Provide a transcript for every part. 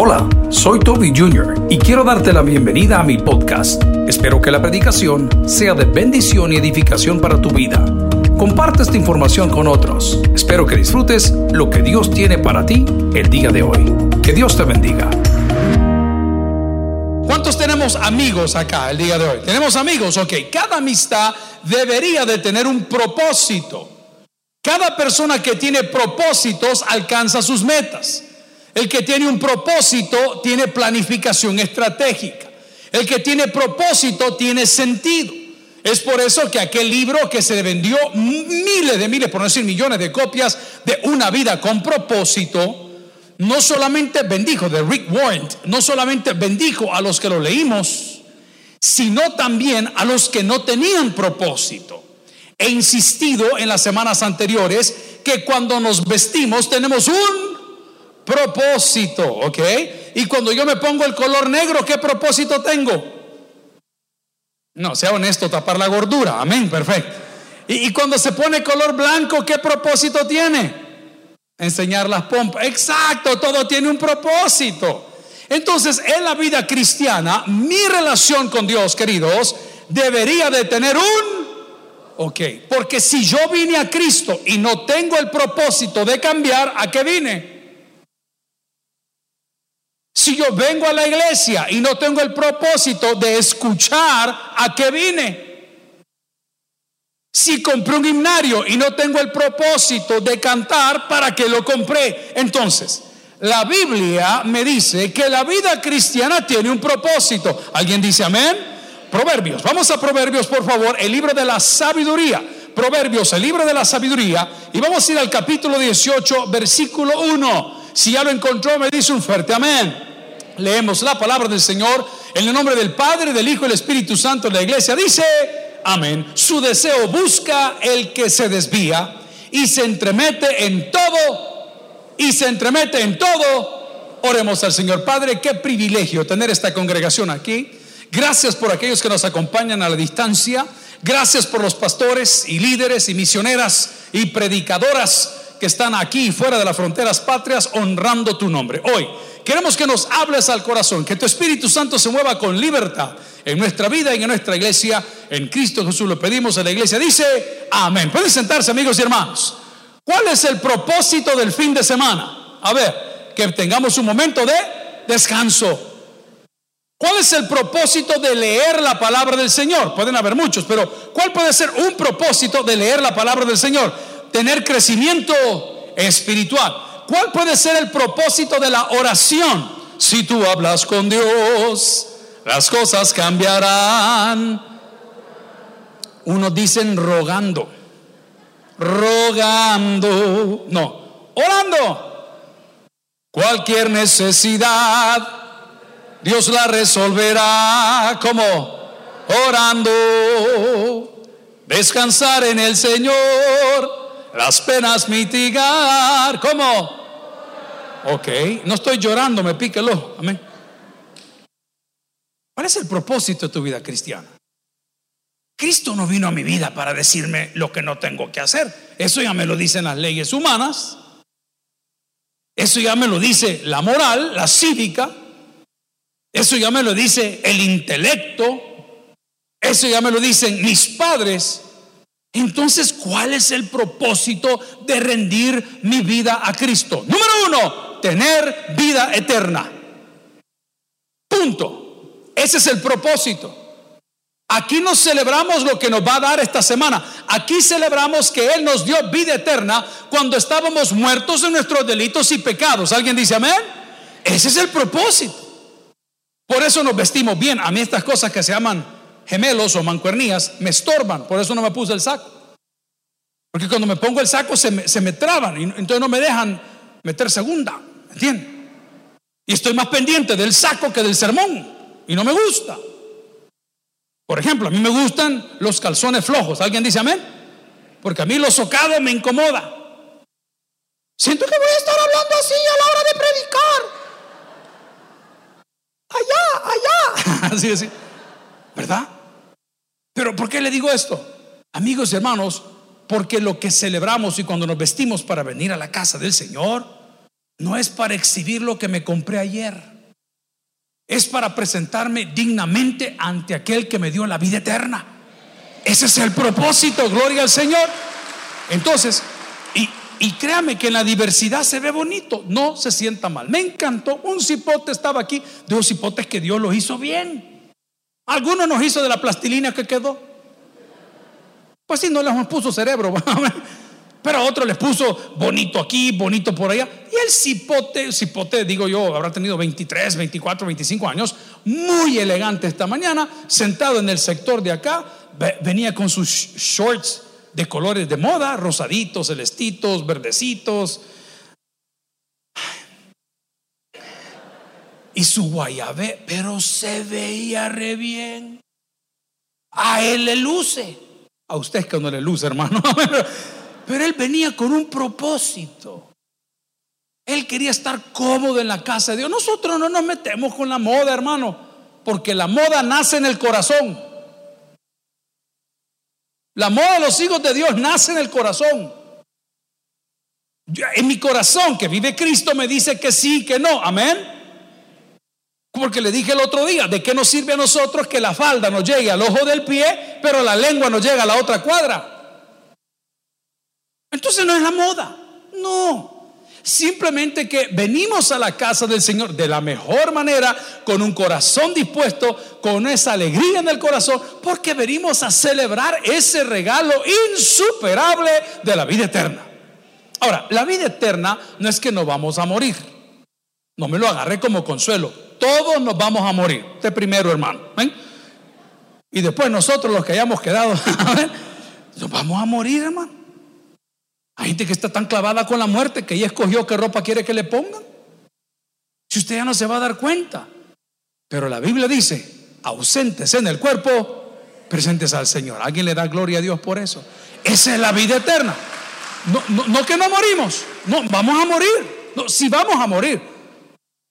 Hola, soy Toby Jr. y quiero darte la bienvenida a mi podcast. Espero que la predicación sea de bendición y edificación para tu vida. Comparte esta información con otros. Espero que disfrutes lo que Dios tiene para ti el día de hoy. Que Dios te bendiga. ¿Cuántos tenemos amigos acá el día de hoy? ¿Tenemos amigos? Ok, cada amistad debería de tener un propósito. Cada persona que tiene propósitos alcanza sus metas. El que tiene un propósito tiene planificación estratégica. El que tiene propósito tiene sentido. Es por eso que aquel libro que se vendió miles de miles, por no decir millones de copias de Una vida con propósito, no solamente bendijo, de Rick Warren, no solamente bendijo a los que lo leímos, sino también a los que no tenían propósito. He insistido en las semanas anteriores que cuando nos vestimos tenemos un propósito, ¿ok? Y cuando yo me pongo el color negro, ¿qué propósito tengo? No, sea honesto, tapar la gordura, amén, perfecto. Y, cuando se pone color blanco, ¿qué propósito tiene? Enseñar las pompas. Exacto, todo tiene un propósito. Entonces, en la vida cristiana, mi relación con Dios, queridos, debería de tener un... Ok, porque si yo vine a Cristo y no tengo el propósito de cambiar, ¿a qué vine? Si yo vengo a la iglesia y no tengo el propósito de escuchar, ¿a qué vine? Si compré un himnario y no tengo el propósito de cantar, ¿para qué lo compré? Entonces, la Biblia me dice que la vida cristiana tiene un propósito. ¿Alguien dice amén? Proverbios. Vamos a Proverbios, por favor, el libro de la sabiduría. Proverbios, el libro de la sabiduría. Y vamos a ir al capítulo 18, versículo 1. Si ya lo encontró, me dice un fuerte amén. Leemos la palabra del Señor en el nombre del Padre, del Hijo y del Espíritu Santo. La iglesia dice, amén. Su deseo busca el que se desvía y se entremete en todo, y se entremete en todo. Oremos al Señor. Padre, qué privilegio tener esta congregación aquí. Gracias por aquellos que nos acompañan a la distancia. Gracias por los pastores y líderes y misioneras y predicadoras que están aquí fuera de las fronteras patrias honrando tu nombre. Hoy Queremos que nos hables al corazón, que tu Espíritu Santo se mueva con libertad en nuestra vida y en nuestra iglesia. En Cristo Jesús lo pedimos a la iglesia. Dice, amén. Pueden sentarse amigos y hermanos. ¿Cuál es el propósito del fin de semana? A ver, que tengamos un momento de descanso. ¿Cuál es el propósito de leer la palabra del Señor? Pueden haber muchos, pero ¿cuál puede ser un propósito de leer la palabra del Señor? Tener crecimiento espiritual. ¿Cuál puede ser el propósito de la oración? Si tú hablas con Dios, las cosas cambiarán. Unos dicen rogando, rogando, no, orando. Cualquier necesidad, Dios la resolverá como orando. Descansar en el Señor las penas mitigar. ¿Cómo? Ok, no estoy llorando, me píquelo. Amén. ¿Cuál es el propósito de tu vida cristiana? Cristo no vino a mi vida para decirme lo que no tengo que hacer. Eso ya me lo dicen las leyes humanas. Eso ya me lo dice la moral, la cívica. Eso ya me lo dice el intelecto. Eso ya me lo dicen mis padres. Entonces, ¿cuál es el propósito de rendir mi vida a Cristo? Número uno, tener vida eterna. Punto. Ese es el propósito. Aquí nos celebramos lo que nos va a dar esta semana. Aquí celebramos que Él nos dio vida eterna cuando estábamos muertos en nuestros delitos y pecados. ¿Alguien dice amén? Ese es el propósito. Por eso nos vestimos bien. A mí estas cosas que se llaman gemelos o mancuernías me estorban, por eso no me puse el saco. Porque cuando me pongo el saco se me, se me traban y entonces no me dejan meter segunda, ¿entiendes? Y estoy más pendiente del saco que del sermón y no me gusta. Por ejemplo, a mí me gustan los calzones flojos. ¿Alguien dice amén? Porque a mí los socados me incomoda. Siento que voy a estar hablando así a la hora de predicar. Allá, allá. Así, así. ¿Verdad? Pero ¿por qué le digo esto? Amigos y hermanos, porque lo que celebramos y cuando nos vestimos para venir a la casa del Señor, no es para exhibir lo que me compré ayer. Es para presentarme dignamente ante aquel que me dio la vida eterna. Ese es el propósito, gloria al Señor. Entonces, y, créame que en la diversidad se ve bonito, no se sienta mal. Me encantó, un cipote estaba aquí, de los cipotes que Dios los hizo bien. Algunos nos hizo de la plastilina que quedó. Pues sí, no les puso cerebro. Pero a otro les puso bonito aquí, bonito por allá. Y el cipote, cipote, digo yo, habrá tenido 23, 24, 25 años, muy elegante esta mañana, sentado en el sector de acá, venía con sus shorts de colores de moda, rosaditos, celestitos, verdecitos. Y su guayabé, pero se veía re bien. A él le luce. A usted es que no le luce, hermano. Pero él venía con un propósito. Él quería estar cómodo en la casa de Dios. Nosotros no nos metemos con la moda, hermano, porque la moda nace en el corazón. La moda de los hijos de Dios nace en el corazón. En mi corazón que vive Cristo me dice que sí, que no. Amén. Porque le dije el otro día, ¿de qué nos sirve a nosotros que la falda nos llegue al ojo del pie, pero la lengua nos llega a la otra cuadra? Entonces no es la moda, no. Simplemente que venimos a la casa del Señor de la mejor manera, con un corazón dispuesto, con esa alegría en el corazón, porque venimos a celebrar ese regalo insuperable de la vida eterna. Ahora, la vida eterna no es que no vamos a morir. No me lo agarré como consuelo. Todos nos vamos a morir. Este primero, hermano. Y después nosotros los que hayamos quedado, nos vamos a morir, hermano. Hay gente que está tan clavada con la muerte que ya escogió qué ropa quiere que le pongan. Si usted ya no se va a dar cuenta. Pero la Biblia dice, ausentes en el cuerpo, presentes al Señor. ¿Alguien le da gloria a Dios por eso? Esa es la vida eterna. No, no, que no morimos, no, vamos a morir. No, si vamos a morir.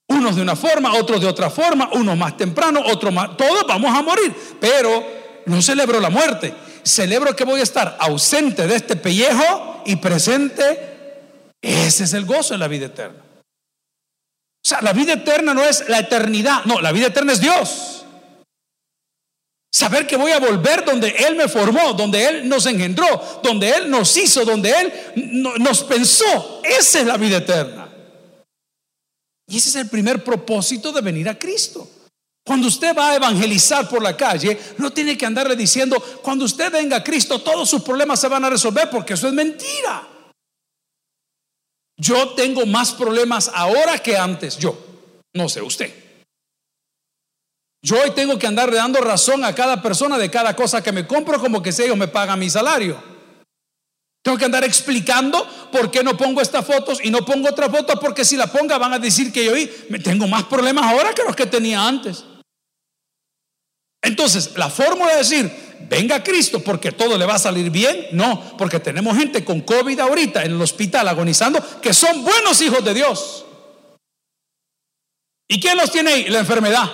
Unos de una forma, otros de otra forma, unos más temprano, otros más, todos vamos a morir. Pero no celebro la muerte, celebro que voy a estar ausente de este pellejo y presente. Ese es el gozo de la vida eterna. O sea, la vida eterna no es la eternidad, no, la vida eterna es Dios. Saber que voy a volver donde Él me formó, donde Él nos engendró, donde Él nos hizo, donde Él nos pensó. Esa es la vida eterna. Y ese es el primer propósito de venir a Cristo. Cuando usted va a evangelizar por la calle, no tiene que andarle diciendo, cuando usted venga a Cristo, todos sus problemas se van a resolver, porque eso es mentira. Yo tengo más problemas ahora que antes, yo. No sé usted. Yo hoy tengo que andarle dando razón a cada persona de cada cosa que me compro, como que si ellos me pagan mi salario. Tengo que andar explicando por qué no pongo estas fotos y no pongo otra foto, porque si la ponga van a decir que yo me tengo más problemas ahora que los que tenía antes. Entonces, la fórmula de decir, venga Cristo porque todo le va a salir bien, no, porque tenemos gente con COVID ahorita en el hospital agonizando que son buenos hijos de Dios. ¿Y quién los tiene ahí? La enfermedad.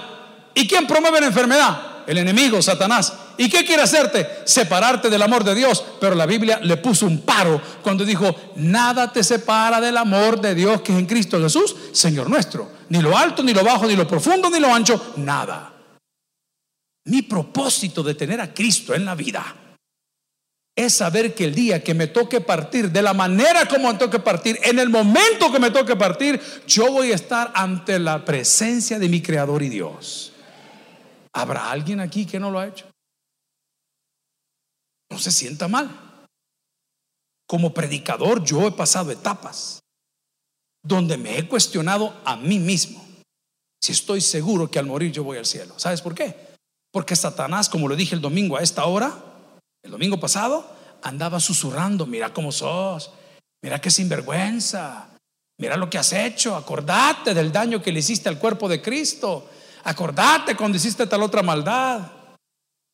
¿Y quién promueve la enfermedad? El enemigo, Satanás. ¿Y qué quiere hacerte? Separarte del amor de Dios. Pero la Biblia le puso un paro cuando dijo, nada te separa del amor de Dios que es en Cristo Jesús, Señor nuestro. Ni lo alto, ni lo bajo, ni lo profundo, ni lo ancho, nada. Mi propósito de tener a Cristo en la vida es saber que el día que me toque partir, de la manera como me toque partir, en el momento que me toque partir, yo voy a estar ante la presencia de mi Creador y Dios. ¿Habrá alguien aquí que no lo ha hecho? No se sienta mal. Como predicador yo he pasado etapas donde me he cuestionado a mí mismo si estoy seguro que al morir yo voy al cielo. ¿Sabes por qué? Porque Satanás, como lo dije el domingo a esta hora, el domingo pasado, andaba susurrando, mira cómo sos, mira qué sinvergüenza, mira lo que has hecho, acordate del daño que le hiciste al cuerpo de Cristo, acordate cuando hiciste tal otra maldad.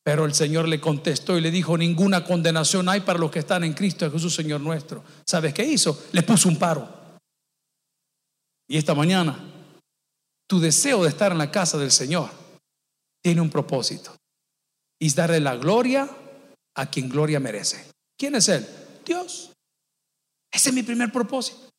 Pero el Señor le contestó y le dijo, ninguna condenación hay para los que están en Cristo Jesús Señor nuestro. ¿Sabes qué hizo? Le puso un paro. Y esta mañana, tu deseo de estar en la casa del Señor tiene un propósito. Es darle la gloria a quien gloria merece. ¿Quién es Él? Dios. Ese es mi primer propósito.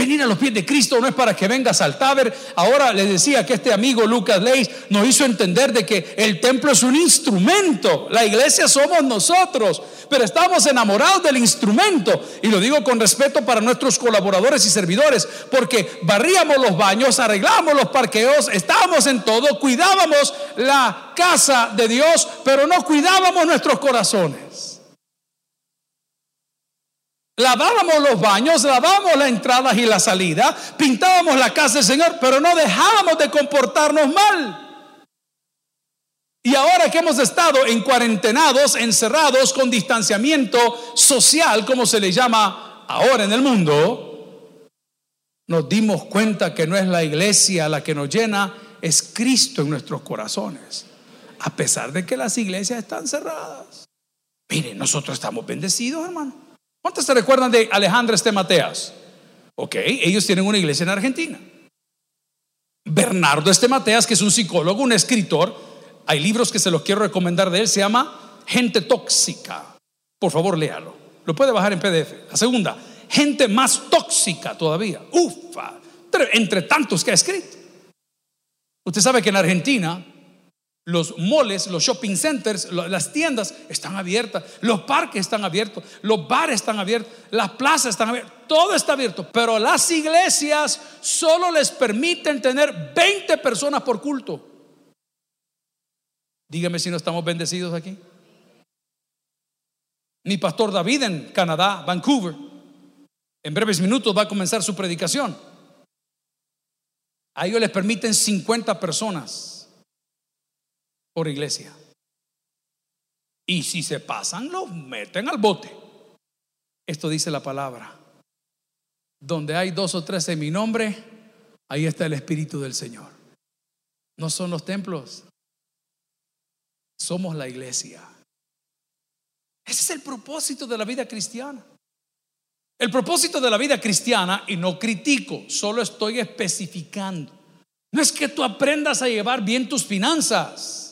Venir a los pies de Cristo no es para que vengas al taber. Ahora les decía que este amigo Lucas Leis nos hizo entender de que el templo es un instrumento. La iglesia somos nosotros, pero estamos enamorados del instrumento. Y lo digo con respeto para nuestros colaboradores y servidores, porque barríamos los baños, arreglábamos los parqueos, estábamos en todo, cuidábamos la casa de Dios, pero no cuidábamos nuestros corazones. Lavábamos los baños, lavábamos las entradas y la salida, pintábamos la casa del Señor, pero no dejábamos de comportarnos mal. Y ahora que hemos estado en cuarentenados, encerrados, con distanciamiento social, como se le llama ahora en el mundo, nos dimos cuenta que no es la iglesia la que nos llena, es Cristo en nuestros corazones. A pesar de que las iglesias están cerradas. Miren, nosotros estamos bendecidos, hermano. ¿Cuántos se recuerdan de Alejandro Estemateas? Ok, ellos tienen una iglesia en Argentina. Bernardo Estemateas, que es un psicólogo, un escritor, hay libros que se los quiero recomendar de él, se llama Gente Tóxica. Por favor, léalo. Lo puede bajar en PDF. La segunda, Gente más tóxica todavía. Ufa, entre tantos que ha escrito. Usted sabe que en Argentina los moles, los shopping centers, las tiendas están abiertas, los parques están abiertos, los bares están abiertos, las plazas están abiertas, todo está abierto, pero las iglesias solo les permiten tener 20 personas por culto. Dígame si no estamos bendecidos aquí. Mi pastor David en Canadá, Vancouver, en breves minutos va a comenzar su predicación. A ellos les permiten 50 personas por iglesia. Y si se pasan, los meten al bote. Esto dice la palabra. Donde hay dos o tres en mi nombre, ahí está el Espíritu del Señor. No son los templos, somos la iglesia. Ese es el propósito de la vida cristiana. El propósito de la vida cristiana, y no critico, solo estoy especificando, no es que tú aprendas a llevar bien tus finanzas.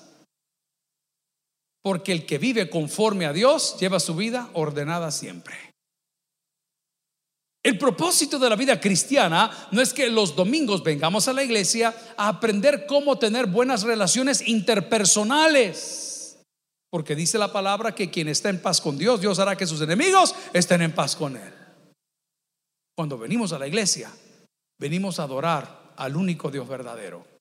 Porque el que vive conforme a Dios lleva su vida ordenada siempre. El propósito de la vida cristiana no es que los domingos vengamos a la iglesia a aprender cómo tener buenas relaciones interpersonales. Porque dice la palabra que quien está en paz con Dios, Dios hará que sus enemigos estén en paz con Él. Cuando venimos a la iglesia, venimos a adorar al único Dios verdadero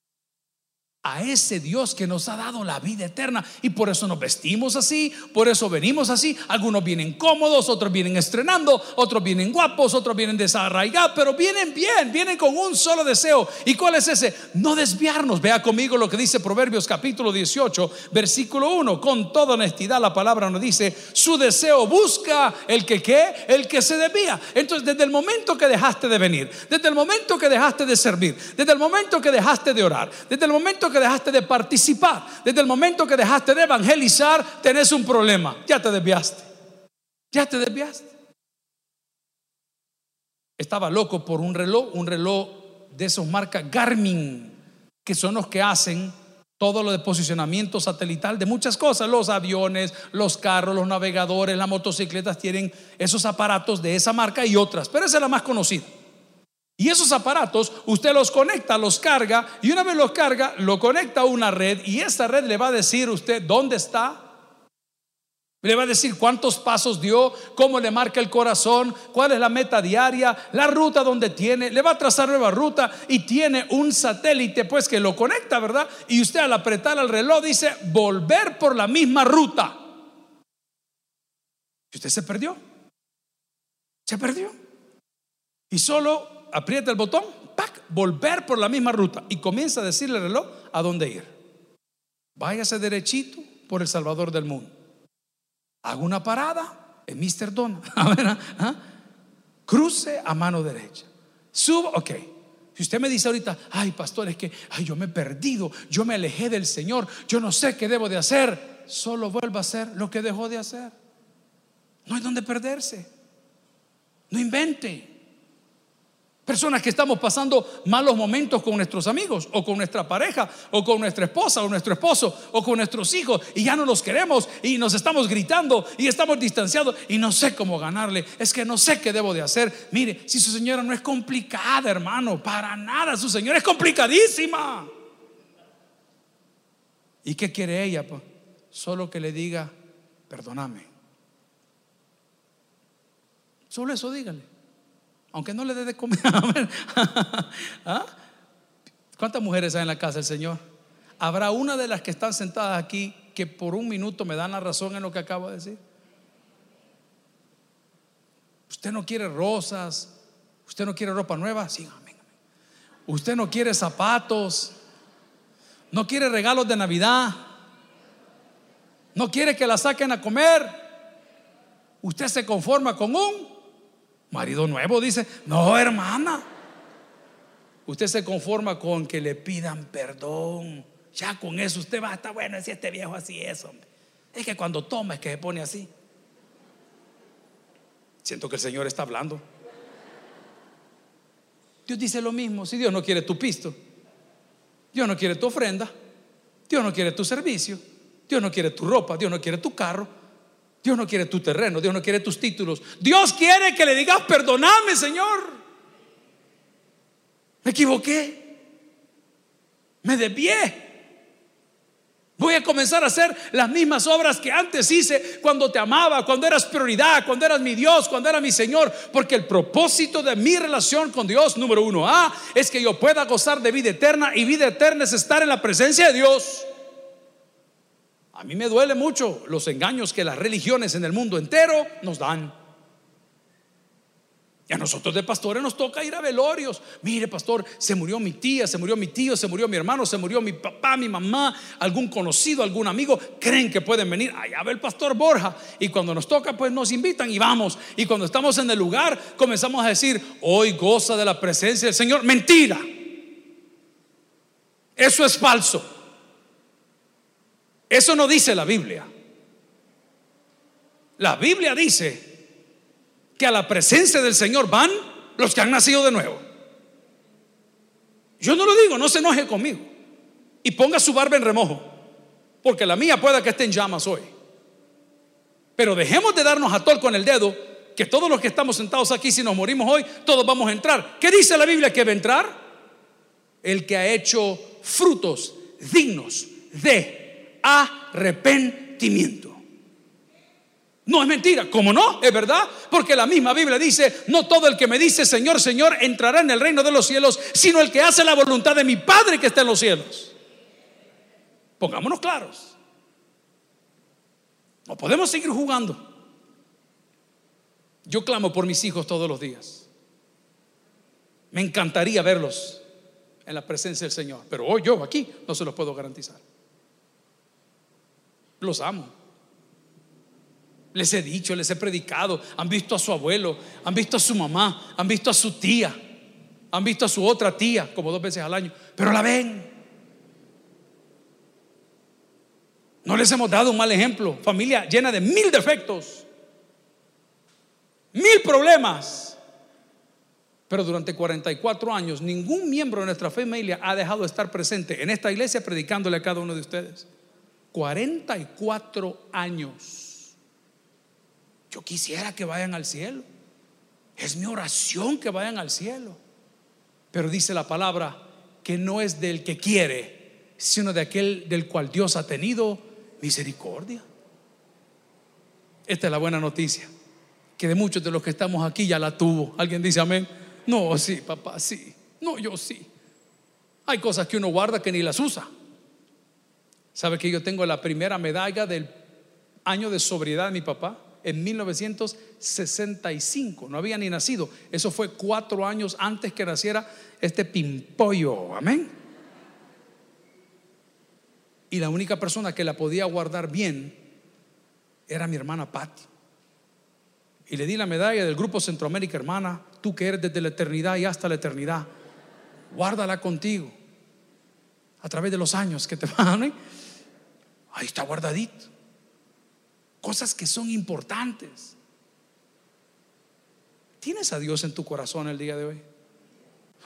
a ese Dios que nos ha dado la vida eterna. Y por eso nos vestimos así, por eso venimos así. Algunos vienen cómodos, otros vienen estrenando, otros vienen guapos, otros vienen desarraigados, pero vienen bien, vienen con un solo deseo. ¿Y cuál es ese? No desviarnos. Vea conmigo lo que dice Proverbios capítulo 18, versículo 1. Con toda honestidad la palabra nos dice, su deseo busca el que qué, el que se desvía. Entonces, desde el momento que dejaste de venir, desde el momento que dejaste de servir, desde el momento que dejaste de orar, desde el momento que dejaste de participar, desde el momento que dejaste de evangelizar, tenés un problema. Ya te desviaste. Ya te desviaste. Estaba loco por un reloj, un reloj de esos marcas Garmin, que son los que hacen todo lo de posicionamiento satelital de muchas cosas. Los aviones, los carros, los navegadores, las motocicletas tienen esos aparatos de esa marca y otras, pero esa es la más conocida. Y esos aparatos usted los conecta, los carga y una vez los carga, lo conecta a una red y esa red le va a decir usted dónde está. Le va a decir cuántos pasos dio, cómo le marca el corazón, cuál es la meta diaria, la ruta donde tiene, le va a trazar nueva ruta y tiene un satélite pues que lo conecta, ¿verdad? Y usted al apretar el reloj dice volver por la misma ruta. Y usted se perdió. Se perdió. Y solo aprieta el botón, ¡pac! volver por la misma ruta y comienza a decirle al reloj a dónde ir. Váyase derechito por el Salvador del mundo. Haga una parada en Mr. Don. ¿ah? Cruce a mano derecha. Suba, ok. Si usted me dice ahorita, ay pastor, es que ay, yo me he perdido, yo me alejé del Señor, yo no sé qué debo de hacer, solo vuelva a hacer lo que dejó de hacer. No hay donde perderse. No invente. Personas que estamos pasando malos momentos con nuestros amigos o con nuestra pareja o con nuestra esposa o nuestro esposo o con nuestros hijos y ya no los queremos y nos estamos gritando y estamos distanciados y no sé cómo ganarle. Es que no sé qué debo de hacer. Mire, si su señora no es complicada, hermano, para nada. Su señora es complicadísima. ¿Y qué quiere ella? Solo que le diga, perdóname. Solo eso dígale aunque no le dé de comer. ¿Ah? ¿Cuántas mujeres hay en la casa del Señor? ¿Habrá una de las que están sentadas aquí que por un minuto me dan la razón en lo que acabo de decir? Usted no quiere rosas, usted no quiere ropa nueva, sí, amén. Usted no quiere zapatos, no quiere regalos de Navidad, no quiere que la saquen a comer. Usted se conforma con un Marido nuevo dice, no hermana. Usted se conforma con que le pidan perdón. Ya con eso usted va a estar bueno si este viejo así es, hombre. Es que cuando toma es que se pone así. Siento que el Señor está hablando. Dios dice lo mismo. Si Dios no quiere tu pisto, Dios no quiere tu ofrenda, Dios no quiere tu servicio, Dios no quiere tu ropa, Dios no quiere tu carro, Dios no quiere tu terreno, Dios no quiere tus títulos. Dios quiere que le digas, perdoname, Señor. Me equivoqué. Me desvié. Voy a comenzar a hacer las mismas obras que antes hice cuando te amaba, cuando eras prioridad, cuando eras mi Dios, cuando era mi Señor. Porque el propósito de mi relación con Dios, número uno A, es que yo pueda gozar de vida eterna y vida eterna es estar en la presencia de Dios. A mí me duele mucho los engaños que las religiones en el mundo entero nos dan. Y a nosotros de pastores nos toca ir a velorios. Mire, pastor, se murió mi tía, se murió mi tío, se murió mi hermano, se murió mi papá, mi mamá, algún conocido, algún amigo. Creen que pueden venir. Allá ve el pastor Borja. Y cuando nos toca, pues nos invitan y vamos. Y cuando estamos en el lugar, comenzamos a decir, hoy goza de la presencia del Señor. Mentira. Eso es falso. Eso no dice la Biblia. La Biblia dice que a la presencia del Señor van los que han nacido de nuevo. Yo no lo digo, no se enoje conmigo. Y ponga su barba en remojo, porque la mía pueda que esté en llamas hoy. Pero dejemos de darnos a tol con el dedo, que todos los que estamos sentados aquí, si nos morimos hoy, todos vamos a entrar. ¿Qué dice la Biblia que va a entrar? El que ha hecho frutos dignos de arrepentimiento. No es mentira, ¿cómo no? Es verdad, porque la misma Biblia dice, no todo el que me dice Señor, Señor entrará en el reino de los cielos, sino el que hace la voluntad de mi Padre que está en los cielos. Pongámonos claros. No podemos seguir jugando. Yo clamo por mis hijos todos los días. Me encantaría verlos en la presencia del Señor, pero hoy yo aquí no se los puedo garantizar. Los amo. Les he dicho, les he predicado. Han visto a su abuelo, han visto a su mamá, han visto a su tía, han visto a su otra tía, como dos veces al año, pero la ven. No les hemos dado un mal ejemplo. Familia llena de mil defectos, mil problemas. Pero durante 44 años ningún miembro de nuestra familia ha dejado de estar presente en esta iglesia predicándole a cada uno de ustedes. 44 años. Yo quisiera que vayan al cielo. Es mi oración que vayan al cielo. Pero dice la palabra que no es del que quiere, sino de aquel del cual Dios ha tenido misericordia. Esta es la buena noticia, que de muchos de los que estamos aquí ya la tuvo. ¿Alguien dice amén? No, sí, papá, sí. No, yo sí. Hay cosas que uno guarda que ni las usa. ¿Sabe que yo tengo la primera medalla del año de sobriedad de mi papá? En 1965, no había ni nacido. Eso fue cuatro años antes que naciera este pimpollo. Amén. Y la única persona que la podía guardar bien era mi hermana Patti. Y le di la medalla del Grupo Centroamérica, hermana, tú que eres desde la eternidad y hasta la eternidad, guárdala contigo a través de los años que te van. Ahí está guardadito. Cosas que son importantes. ¿Tienes a Dios en tu corazón el día de hoy?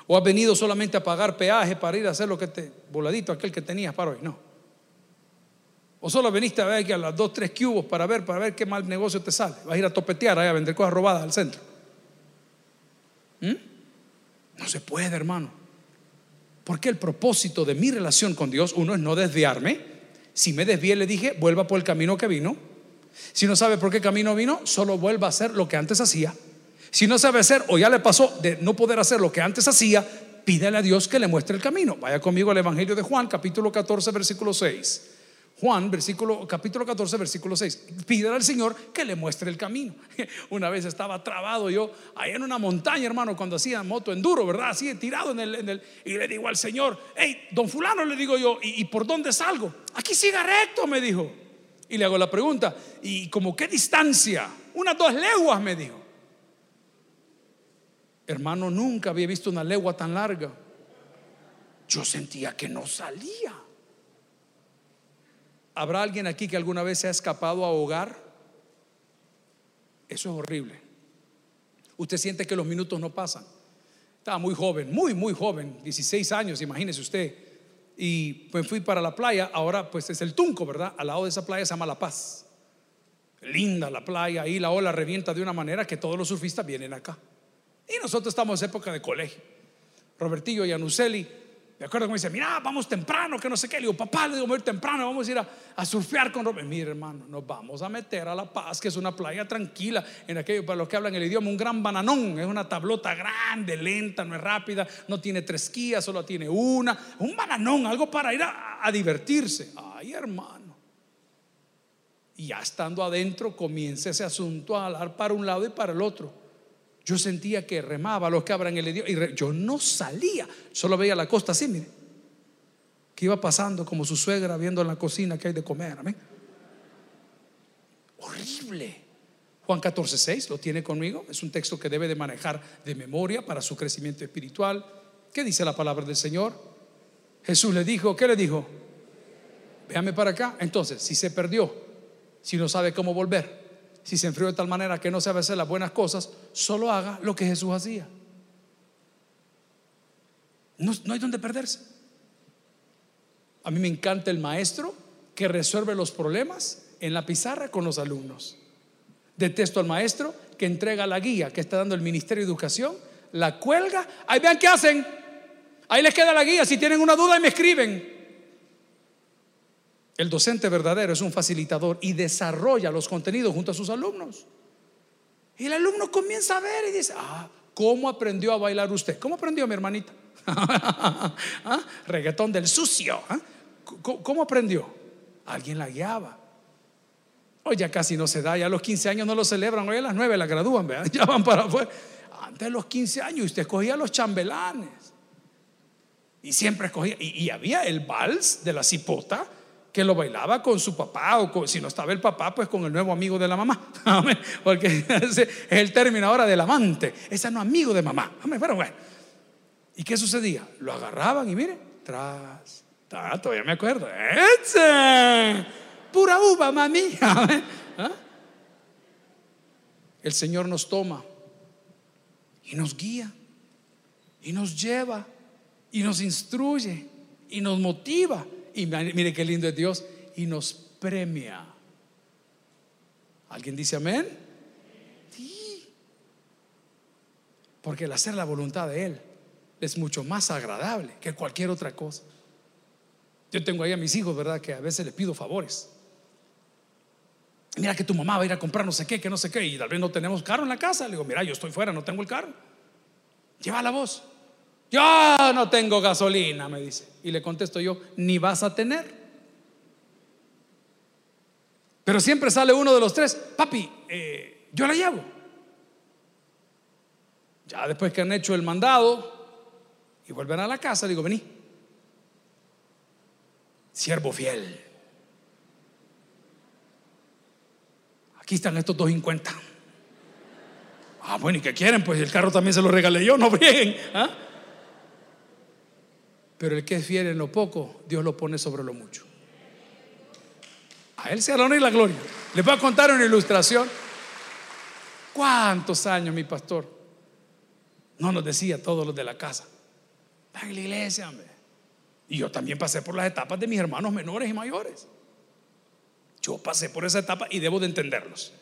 ¿O has venido solamente a pagar peaje para ir a hacer lo que te, voladito aquel que tenías para hoy? No. ¿O solo veniste a ver aquí a las dos, tres cubos para ver, para ver qué mal negocio te sale? Vas a ir a topetear a vender cosas robadas al centro. ¿Mm? No se puede, hermano. Porque el propósito de mi relación con Dios, uno es no desviarme. Si me desvié, le dije, vuelva por el camino que vino. Si no sabe por qué camino vino, solo vuelva a hacer lo que antes hacía. Si no sabe hacer o ya le pasó de no poder hacer lo que antes hacía, pídele a Dios que le muestre el camino. Vaya conmigo al Evangelio de Juan, capítulo 14, versículo 6. Juan, capítulo 14, versículo 6. Pídele al Señor que le muestre el camino. Una vez estaba trabado yo ahí en una montaña, hermano, cuando hacía moto enduro, ¿verdad? Así tirado en el, y le digo al Señor, hey, don fulano, le digo yo, ¿y, y por dónde salgo? Aquí siga recto, me dijo. Y le hago la pregunta, ¿y como qué distancia? Unas dos leguas, me dijo. Hermano, nunca había visto una legua tan larga. Yo sentía que no salía. ¿Habrá alguien aquí que alguna vez se ha escapado a ahogar? Eso es horrible. Usted siente que los minutos no pasan. Estaba muy joven, muy, muy joven, 16 años, imagínese usted. Y pues fui para la playa, ahora pues es el Tunco, ¿verdad? Al lado de esa playa se llama La Paz. Linda la playa, ahí la ola revienta de una manera que todos los surfistas vienen acá. Y nosotros estamos en época de colegio. Robertillo y Anuceli, me acuerdo me dice, mira, vamos temprano, que no sé qué. Le digo, papá, le digo, voy a ir temprano, vamos a ir a, surfear con Robert. Mira, hermano, nos vamos a meter a La Paz, que es una playa tranquila, en aquello, para los que hablan el idioma, un gran bananón. Es una tablota grande, lenta, no es rápida, no tiene tres quillas, solo tiene una. Un bananón, algo para ir a divertirse. Ay, hermano. Y ya estando adentro, comienza ese asunto a hablar para un lado y para el otro. Yo sentía que remaba los que abran el idioma y yo no salía, solo veía la costa así, mire, que iba pasando como su suegra viendo en la cocina que hay de comer. Amén. Horrible. Juan 14, 6, lo tiene conmigo, es un texto que debe de manejar de memoria para su crecimiento espiritual. ¿Qué dice la palabra del Señor? Jesús le dijo, ¿qué le dijo? Véame para acá. Entonces, si se perdió, si no sabe cómo volver, si se enfrió de tal manera que no sabe hacer las buenas cosas, solo haga lo que Jesús hacía. No, hay donde perderse. A mí me encanta el maestro que resuelve los problemas en la pizarra con los alumnos. Detesto al maestro que entrega la guía que está dando el Ministerio de Educación, la cuelga. Ahí vean qué hacen. Ahí les queda la guía. Si tienen una duda, me escriben. El docente verdadero es un facilitador y desarrolla los contenidos junto a sus alumnos. Y el alumno comienza a ver y dice, ah, ¿cómo aprendió a bailar usted? ¿Cómo aprendió mi hermanita? ¿Ah? Reggaetón del sucio. ¿ah? ¿Cómo aprendió? Alguien la guiaba. Hoy ya casi no se da, ya a los 15 años no lo celebran, hoy a las 9 la gradúan, ya van para afuera. Antes de los 15 años usted escogía los chambelanes. Y siempre escogía, y había el vals de la cipota que lo bailaba con su papá o si no estaba el papá, pues con el nuevo amigo de la mamá. Porque es el término ahora del amante. Ese no amigo de mamá. Pero bueno. ¿Y qué sucedía? Lo agarraban y mire, tras, todavía me acuerdo. Pura uva, mami. ¿Ah? El Señor nos toma y nos guía y nos lleva y nos instruye y nos motiva y mire qué lindo es Dios, y nos premia. ¿Alguien dice amén? Porque el hacer la voluntad de Él es mucho más agradable que cualquier otra cosa. Yo tengo ahí a mis hijos, ¿verdad? Que a veces les pido favores. Mira que tu mamá va a ir a comprar no sé qué, que no sé qué, y tal vez no tenemos carro en la casa. Le digo, mira, yo estoy fuera, no tengo el carro. Lleva la voz. Yo no tengo gasolina, me dice. Y le contesto yo, ni vas a tener. Pero siempre sale uno de los tres, papi, eh, yo la llevo. Ya después que han hecho el mandado y vuelven a la casa, digo, vení. Siervo fiel. Aquí están estos dos cincuenta. Ah, bueno, ¿y qué quieren? Pues el carro también se lo regalé yo, no bien. ¿Ah? Pero el que es fiel en lo poco, Dios lo pone sobre lo mucho. A Él la honra y la gloria. Les voy a contar una ilustración. ¿Cuántos años mi pastor? No nos decía todos los de la casa. En la iglesia, hombre. Y yo también pasé por las etapas de mis hermanos menores y mayores. Yo pasé por esa etapa y debo de entenderlos.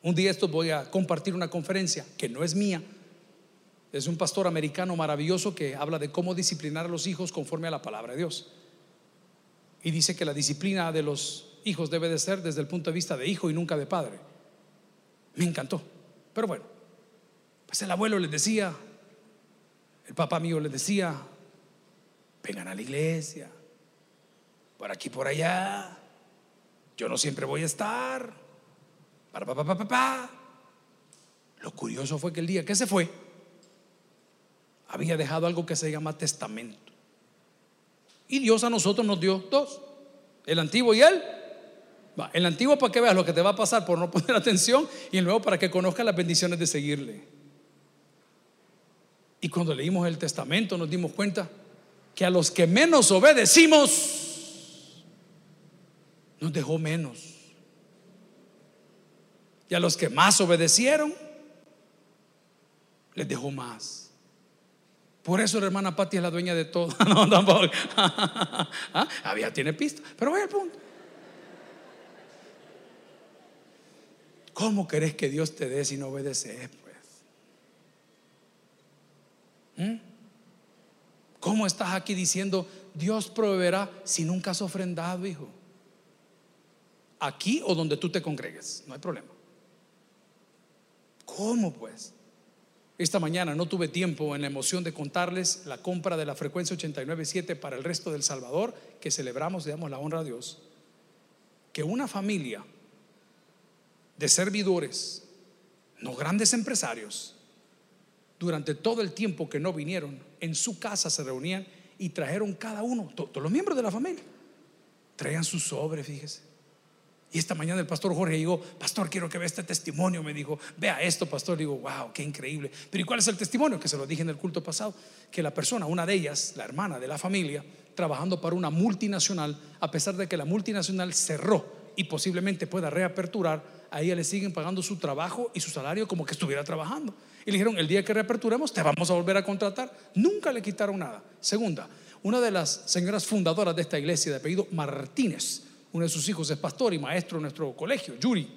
Un día esto voy a compartir una conferencia que no es mía. Es un pastor americano maravilloso que habla de cómo disciplinar a los hijos conforme a la palabra de Dios. Y dice que la disciplina de los hijos debe de ser desde el punto de vista de hijo y nunca de padre. Me encantó. Pero bueno, pues el abuelo les decía, el papá mío les decía, vengan a la iglesia, por aquí, por allá, yo no siempre voy a estar, pa, pa, pa, Lo curioso fue que el día que se fue, había dejado algo que se llama testamento. Y Dios a nosotros nos dio dos, el antiguo y el el antiguo para que veas lo que te va a pasar por no poner atención y el nuevo para que conozcas las bendiciones de seguirle. Y cuando leímos el testamento nos dimos cuenta que a los que menos obedecimos, nos dejó menos. Y a los que más obedecieron, les dejó más. Por eso la hermana Patti es la dueña de todo. no, tampoco. ¿Ah? Había tiene pista. Pero vaya al punto. ¿Cómo querés que Dios te dé si no obedeces? Pues? ¿Mm? ¿Cómo estás aquí diciendo Dios proveerá si nunca has ofrendado, hijo? Aquí o donde tú te congregues, no hay problema. ¿Cómo pues? Esta mañana no tuve tiempo en la emoción de contarles la compra de la frecuencia 89.7 para el resto del Salvador, que celebramos, le damos la honra a Dios. Que una familia de servidores, no grandes empresarios, durante todo el tiempo que no vinieron, en su casa se reunían y trajeron cada uno, todos los miembros de la familia, traían su sobre, fíjese. Y esta mañana el pastor Jorge dijo, pastor, quiero que vea este testimonio. Me dijo, vea esto, pastor. Digo, wow, qué increíble. Pero ¿y cuál es el testimonio? Que se lo dije en el culto pasado. Que la persona, una de ellas, la hermana de la familia, trabajando para una multinacional, a pesar de que la multinacional cerró y posiblemente pueda reaperturar, a ella le siguen pagando su trabajo y su salario como que estuviera trabajando. Y le dijeron, el día que reaperturemos te vamos a volver a contratar. Nunca le quitaron nada. Segunda, una de las señoras fundadoras de esta iglesia de apellido Martínez, uno de sus hijos es pastor y maestro en nuestro colegio, Yuri,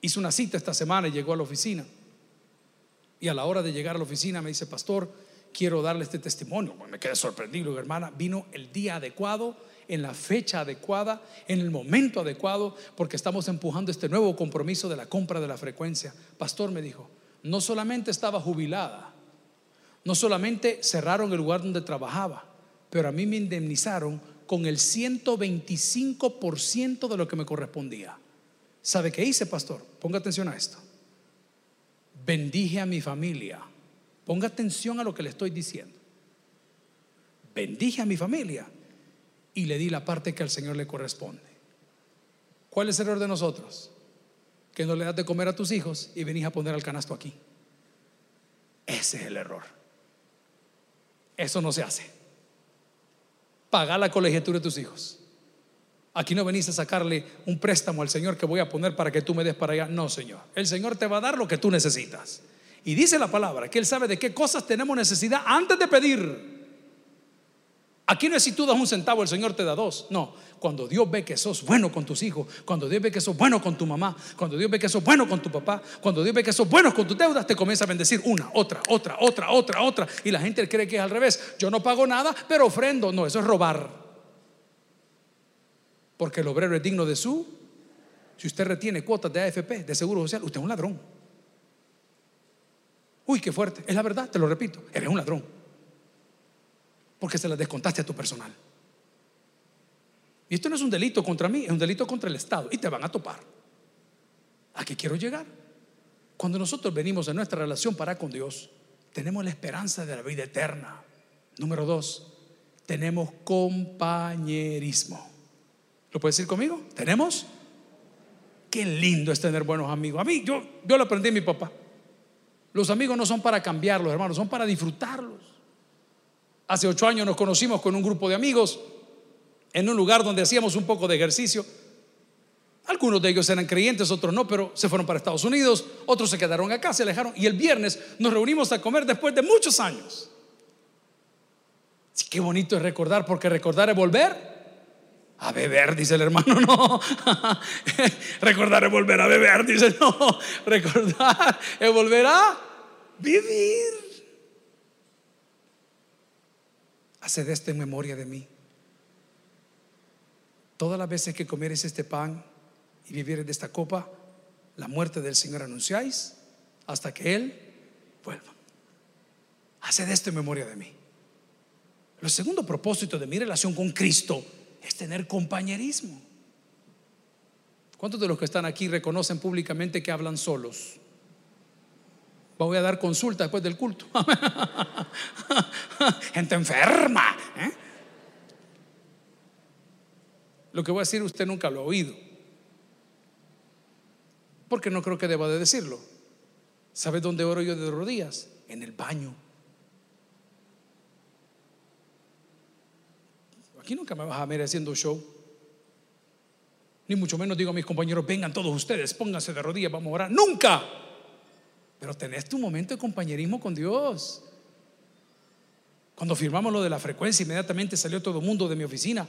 hizo una cita esta semana y llegó a la oficina. Y a la hora de llegar a la oficina me dice, pastor, quiero darle este testimonio. me quedé sorprendido, hermana, vino el día adecuado en la fecha adecuada, en el momento adecuado, porque estamos empujando este nuevo compromiso de la compra de la frecuencia. Pastor me dijo, no solamente estaba jubilada, no solamente cerraron el lugar donde trabajaba, pero a mí me indemnizaron con el 125% de lo que me correspondía. ¿Sabe qué hice, pastor? Ponga atención a esto. Bendije a mi familia. Ponga atención a lo que le estoy diciendo. Bendije a mi familia y le di la parte que al Señor le corresponde. ¿Cuál es el error de nosotros? Que no le das de comer a tus hijos y venís a poner al canasto aquí. Ese es el error. Eso no se hace. Paga la colegiatura de tus hijos. Aquí no venís a sacarle un préstamo al Señor que voy a poner para que tú me des para allá. No, Señor. El Señor te va a dar lo que tú necesitas. Y dice la palabra que Él sabe de qué cosas tenemos necesidad antes de pedir. Aquí no es si tú das un centavo, el Señor te da dos. No, cuando Dios ve que sos bueno con tus hijos, cuando Dios ve que sos bueno con tu mamá, cuando Dios ve que sos bueno con tu papá, cuando Dios ve que sos bueno con tus deudas, te comienza a bendecir una, otra, otra, otra, otra, otra. Y la gente cree que es al revés. Yo no pago nada, pero ofrendo. No, eso es robar. Porque el obrero es digno de su. Si usted retiene cuotas de AFP, de Seguro Social, usted es un ladrón. Uy, qué fuerte. Es la verdad, te lo repito. Eres un ladrón porque se las descontaste a tu personal. Y esto no es un delito contra mí, es un delito contra el Estado y te van a topar. ¿A qué quiero llegar? Cuando nosotros venimos a nuestra relación para con Dios, tenemos la esperanza de la vida eterna. Número dos, tenemos compañerismo. ¿Lo puedes decir conmigo? ¿Tenemos? Qué lindo es tener buenos amigos. A mí, yo, yo lo aprendí a mi papá. Los amigos no son para cambiarlos, hermanos, son para disfrutarlos. Hace ocho años nos conocimos con un grupo de amigos en un lugar donde hacíamos un poco de ejercicio. Algunos de ellos eran creyentes, otros no, pero se fueron para Estados Unidos, otros se quedaron acá, se alejaron y el viernes nos reunimos a comer después de muchos años. qué bonito es recordar, porque recordar es volver a beber, dice el hermano, no. recordar es volver a beber, dice, no. Recordar es volver a vivir. Haced esto en memoria de mí. Todas las veces que comieres este pan y vivieres de esta copa, la muerte del Señor anunciáis hasta que Él vuelva. Haced esto en memoria de mí. El segundo propósito de mi relación con Cristo es tener compañerismo. ¿Cuántos de los que están aquí reconocen públicamente que hablan solos? Voy a dar consulta después del culto. Gente enferma. ¿eh? Lo que voy a decir usted nunca lo ha oído. Porque no creo que deba de decirlo. ¿Sabe dónde oro yo de rodillas? En el baño. Aquí nunca me vas a ver haciendo show. Ni mucho menos digo a mis compañeros, vengan todos ustedes, pónganse de rodillas, vamos a orar. Nunca. Pero tenés tu momento de compañerismo con Dios. Cuando firmamos lo de la frecuencia, inmediatamente salió todo el mundo de mi oficina.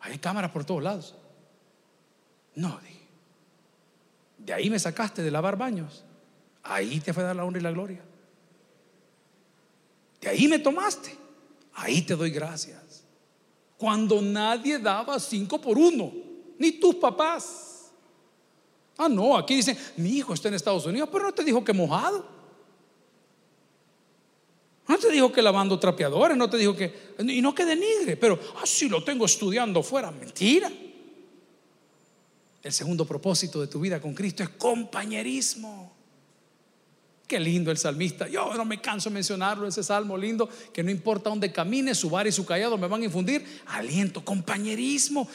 Hay cámaras por todos lados. No, dije. De ahí me sacaste de lavar baños. Ahí te fue a dar la honra y la gloria. De ahí me tomaste. Ahí te doy gracias. Cuando nadie daba cinco por uno, ni tus papás. Ah, no, aquí dicen, mi hijo está en Estados Unidos, pero no te dijo que mojado. No te dijo que lavando trapeadores, no te dijo que, y no que denigre, pero, ah, sí, lo tengo estudiando fuera. Mentira. El segundo propósito de tu vida con Cristo es compañerismo. Qué lindo el salmista. Yo no me canso de mencionarlo, ese salmo lindo, que no importa dónde camine, su bar y su callado me van a infundir aliento, compañerismo.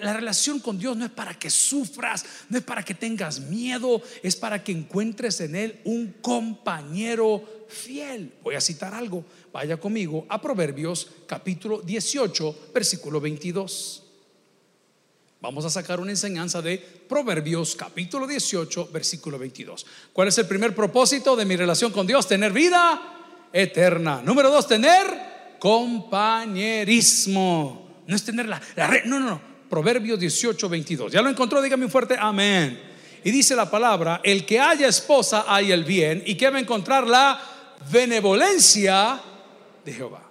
la relación con Dios no es para que sufras, no es para que tengas miedo, es para que encuentres en Él un compañero fiel. Voy a citar algo. Vaya conmigo a Proverbios capítulo 18, versículo 22. Vamos a sacar una enseñanza de Proverbios capítulo 18, versículo 22. ¿Cuál es el primer propósito de mi relación con Dios? Tener vida eterna. Número dos, tener compañerismo. No es tener la, red, no, no, no. Proverbios 18, 22. ¿Ya lo encontró? Dígame un fuerte amén. Y dice la palabra, el que haya esposa hay el bien y que va a encontrar la benevolencia de Jehová.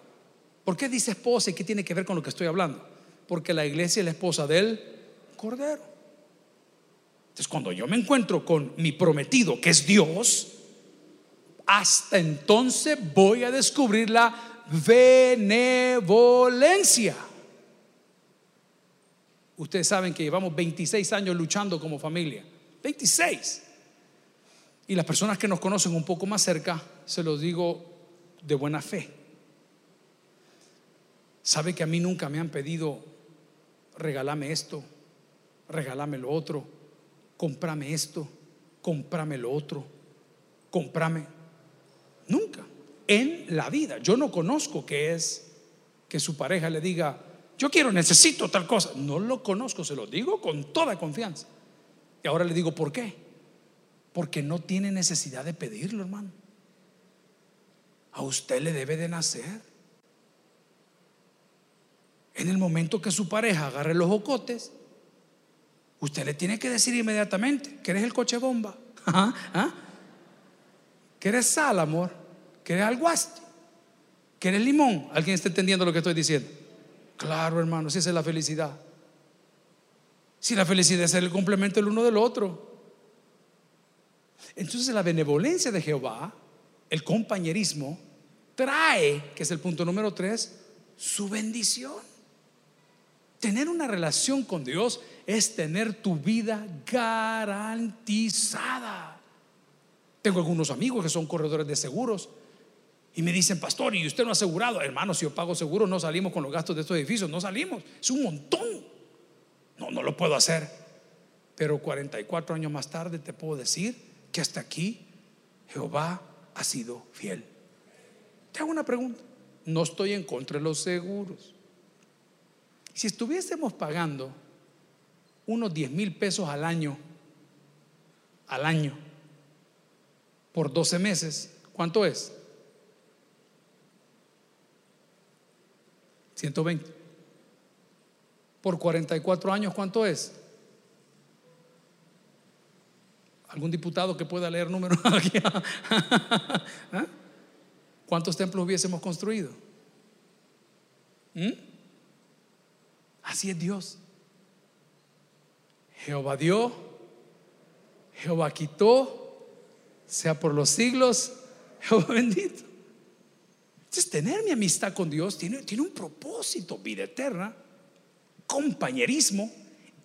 ¿Por qué dice esposa y qué tiene que ver con lo que estoy hablando? Porque la iglesia es la esposa de él cordero. Entonces, cuando yo me encuentro con mi prometido, que es Dios, hasta entonces voy a descubrir la benevolencia. Ustedes saben que llevamos 26 años luchando como familia. 26. Y las personas que nos conocen un poco más cerca, se los digo de buena fe. Sabe que a mí nunca me han pedido, regálame esto, regálame lo otro, comprame esto, comprame lo otro, comprame. Nunca. En la vida. Yo no conozco que es que su pareja le diga, yo quiero, necesito tal cosa. No lo conozco, se lo digo con toda confianza. Y ahora le digo, ¿por qué? Porque no tiene necesidad de pedirlo, hermano. A usted le debe de nacer. En el momento que su pareja agarre los ocotes Usted le tiene que decir inmediatamente, ¿quieres el coche bomba? ¿Ah? ¿Quieres sal, amor? ¿Quieres alguaste? ¿Quieres limón? ¿Alguien está entendiendo lo que estoy diciendo? Claro, hermano, si esa es la felicidad. Si la felicidad es el complemento el uno del otro. Entonces la benevolencia de Jehová, el compañerismo, trae, que es el punto número tres, su bendición. Tener una relación con Dios es tener tu vida garantizada. Tengo algunos amigos que son corredores de seguros y me dicen, pastor, ¿y usted no ha asegurado? Hermano, si yo pago seguro no salimos con los gastos de estos edificios, no salimos. Es un montón. No, no lo puedo hacer. Pero 44 años más tarde te puedo decir que hasta aquí Jehová ha sido fiel. Te hago una pregunta. No estoy en contra de los seguros. Si estuviésemos pagando unos 10 mil pesos al año, al año, por 12 meses, ¿cuánto es? 120. Por 44 años, ¿cuánto es? ¿Algún diputado que pueda leer números aquí? ¿Ah? ¿Cuántos templos hubiésemos construido? ¿Mm? Así es Dios. Jehová dio, Jehová quitó, sea por los siglos, Jehová bendito. Entonces, tener mi amistad con Dios tiene, tiene un propósito, vida eterna, compañerismo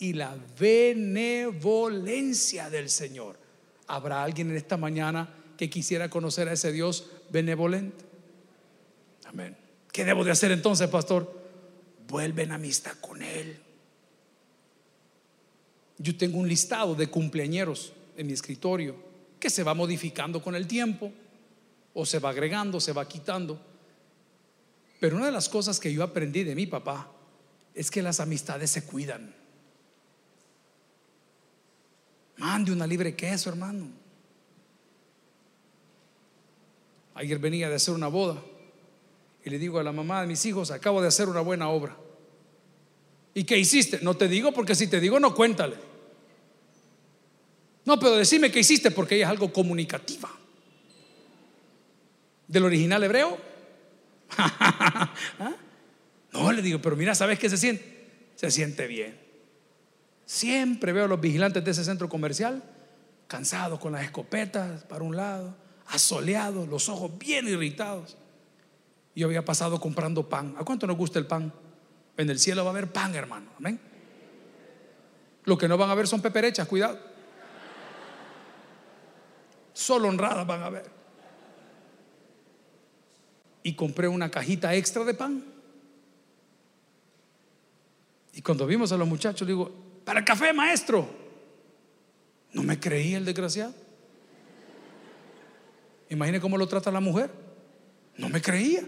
y la benevolencia del Señor. ¿Habrá alguien en esta mañana que quisiera conocer a ese Dios benevolente? Amén. ¿Qué debo de hacer entonces, pastor? Vuelven amistad con Él. Yo tengo un listado de cumpleañeros en mi escritorio que se va modificando con el tiempo, o se va agregando, se va quitando. Pero una de las cosas que yo aprendí de mi papá es que las amistades se cuidan. Mande una libre queso, hermano. Ayer venía de hacer una boda y le digo a la mamá de mis hijos, acabo de hacer una buena obra. ¿Y qué hiciste? No te digo porque si te digo no cuéntale. No, pero decime qué hiciste porque ella es algo comunicativa. Del original hebreo. ¿Ah? No, le digo, pero mira, ¿sabes qué se siente? Se siente bien. Siempre veo a los vigilantes de ese centro comercial cansados con las escopetas para un lado, asoleados, los ojos bien irritados. Yo había pasado comprando pan. ¿A cuánto nos gusta el pan? En el cielo va a haber pan, hermano. Amén. Lo que no van a ver son peperechas, cuidado. Solo honradas van a ver. Y compré una cajita extra de pan. Y cuando vimos a los muchachos, digo, para el café, maestro. No me creía el desgraciado. Imagine cómo lo trata la mujer. No me creía.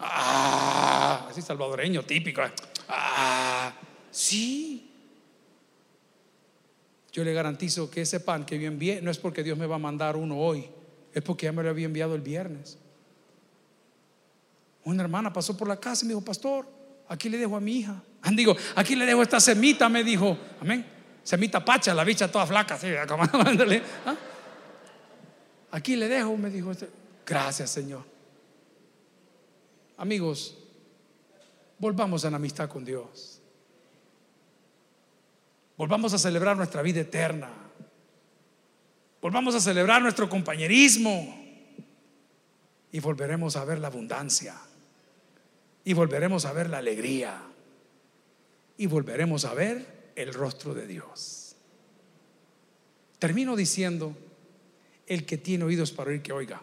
Ah, así salvadoreño, típico. Ah, sí. Yo le garantizo que ese pan que yo envié no es porque Dios me va a mandar uno hoy, es porque ya me lo había enviado el viernes. Una hermana pasó por la casa y me dijo, pastor, aquí le dejo a mi hija. Ah, digo, aquí le dejo esta semita, me dijo, amén. Semita pacha, la bicha toda flaca, así, ¿ah? Aquí le dejo, me dijo, gracias Señor. Amigos, volvamos a la amistad con Dios. Volvamos a celebrar nuestra vida eterna. Volvamos a celebrar nuestro compañerismo. Y volveremos a ver la abundancia. Y volveremos a ver la alegría. Y volveremos a ver el rostro de Dios. Termino diciendo, el que tiene oídos para oír que oiga.